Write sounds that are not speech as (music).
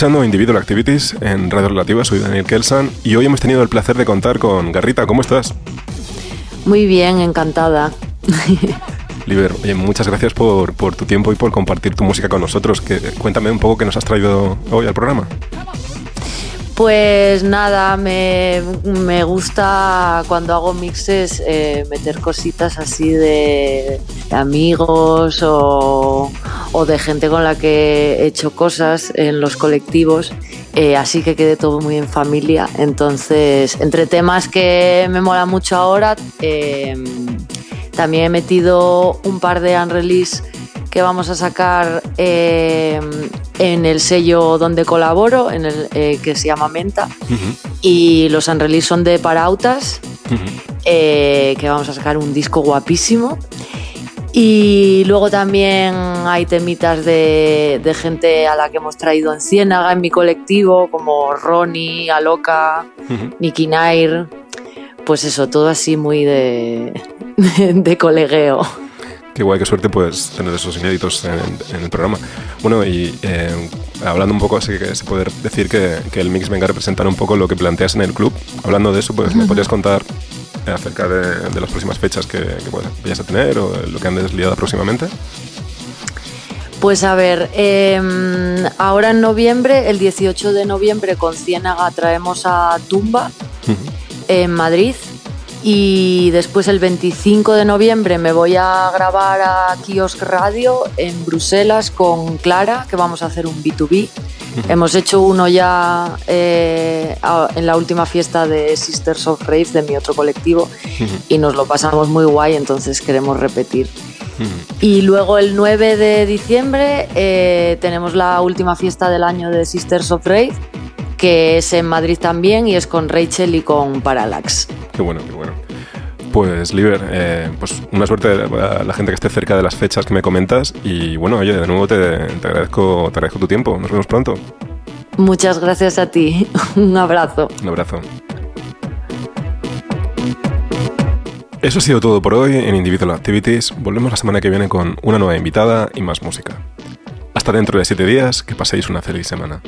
escuchando Individual Activities en Radio Relativa, soy Daniel Kelsan y hoy hemos tenido el placer de contar con Garrita. ¿Cómo estás? Muy bien, encantada. Liber, oye, muchas gracias por, por, tu tiempo y por compartir tu música con nosotros. Que, cuéntame un poco qué nos has traído hoy al programa. Pues nada, me, me gusta cuando hago mixes eh, meter cositas así de, de amigos o, o, de gente con la que he hecho cosas en los colectivos, eh, así que quede todo muy en familia. Entonces, entre temas que me mola mucho ahora, eh, también he metido un par de unrelease que vamos a sacar eh, en el sello donde colaboro, en el eh, que se llama Menta. Uh -huh. Y los unrelease son de Parautas, uh -huh. eh, que vamos a sacar un disco guapísimo. Y luego también hay temitas de, de, gente a la que hemos traído en Ciénaga, en mi colectivo, como Ronnie, Aloca, uh -huh. Nicky Nair. Pues eso, todo así muy de, (laughs) de, colegueo. Qué guay, qué suerte pues tener esos inéditos en, en el programa. Bueno, y eh, hablando un poco, así que se puede decir que, que, el mix venga a representar un poco lo que planteas en el club. Hablando de eso, pues me podrías contar acerca de, de, las próximas fechas que, que vayas a tener o lo que andes liada próximamente. Pues a ver, eh, ahora en noviembre, el 18 de noviembre con Ciénaga traemos a Tumba uh -huh. en Madrid y después el 25 de noviembre me voy a grabar a Kiosk Radio en Bruselas con Clara, que vamos a hacer un B2B. Uh -huh. Hemos hecho uno ya eh, en la última fiesta de Sisters of Rave de mi otro colectivo y nos lo pasamos muy guay, entonces queremos repetir. Y luego el 9 de diciembre eh, tenemos la última fiesta del año de Sisters of Rave que es en Madrid también y es con Rachel y con Parallax. Qué bueno, qué bueno. Pues, Liber, eh, pues una suerte a la gente que esté cerca de las fechas que me comentas. Y bueno, oye, de nuevo te, te, agradezco, te agradezco tu tiempo. Nos vemos pronto. Muchas gracias a ti. (laughs) Un abrazo. Un abrazo. Eso ha sido todo por hoy en Individual Activities. Volvemos la semana que viene con una nueva invitada y más música. Hasta dentro de siete días, que paséis una feliz semana.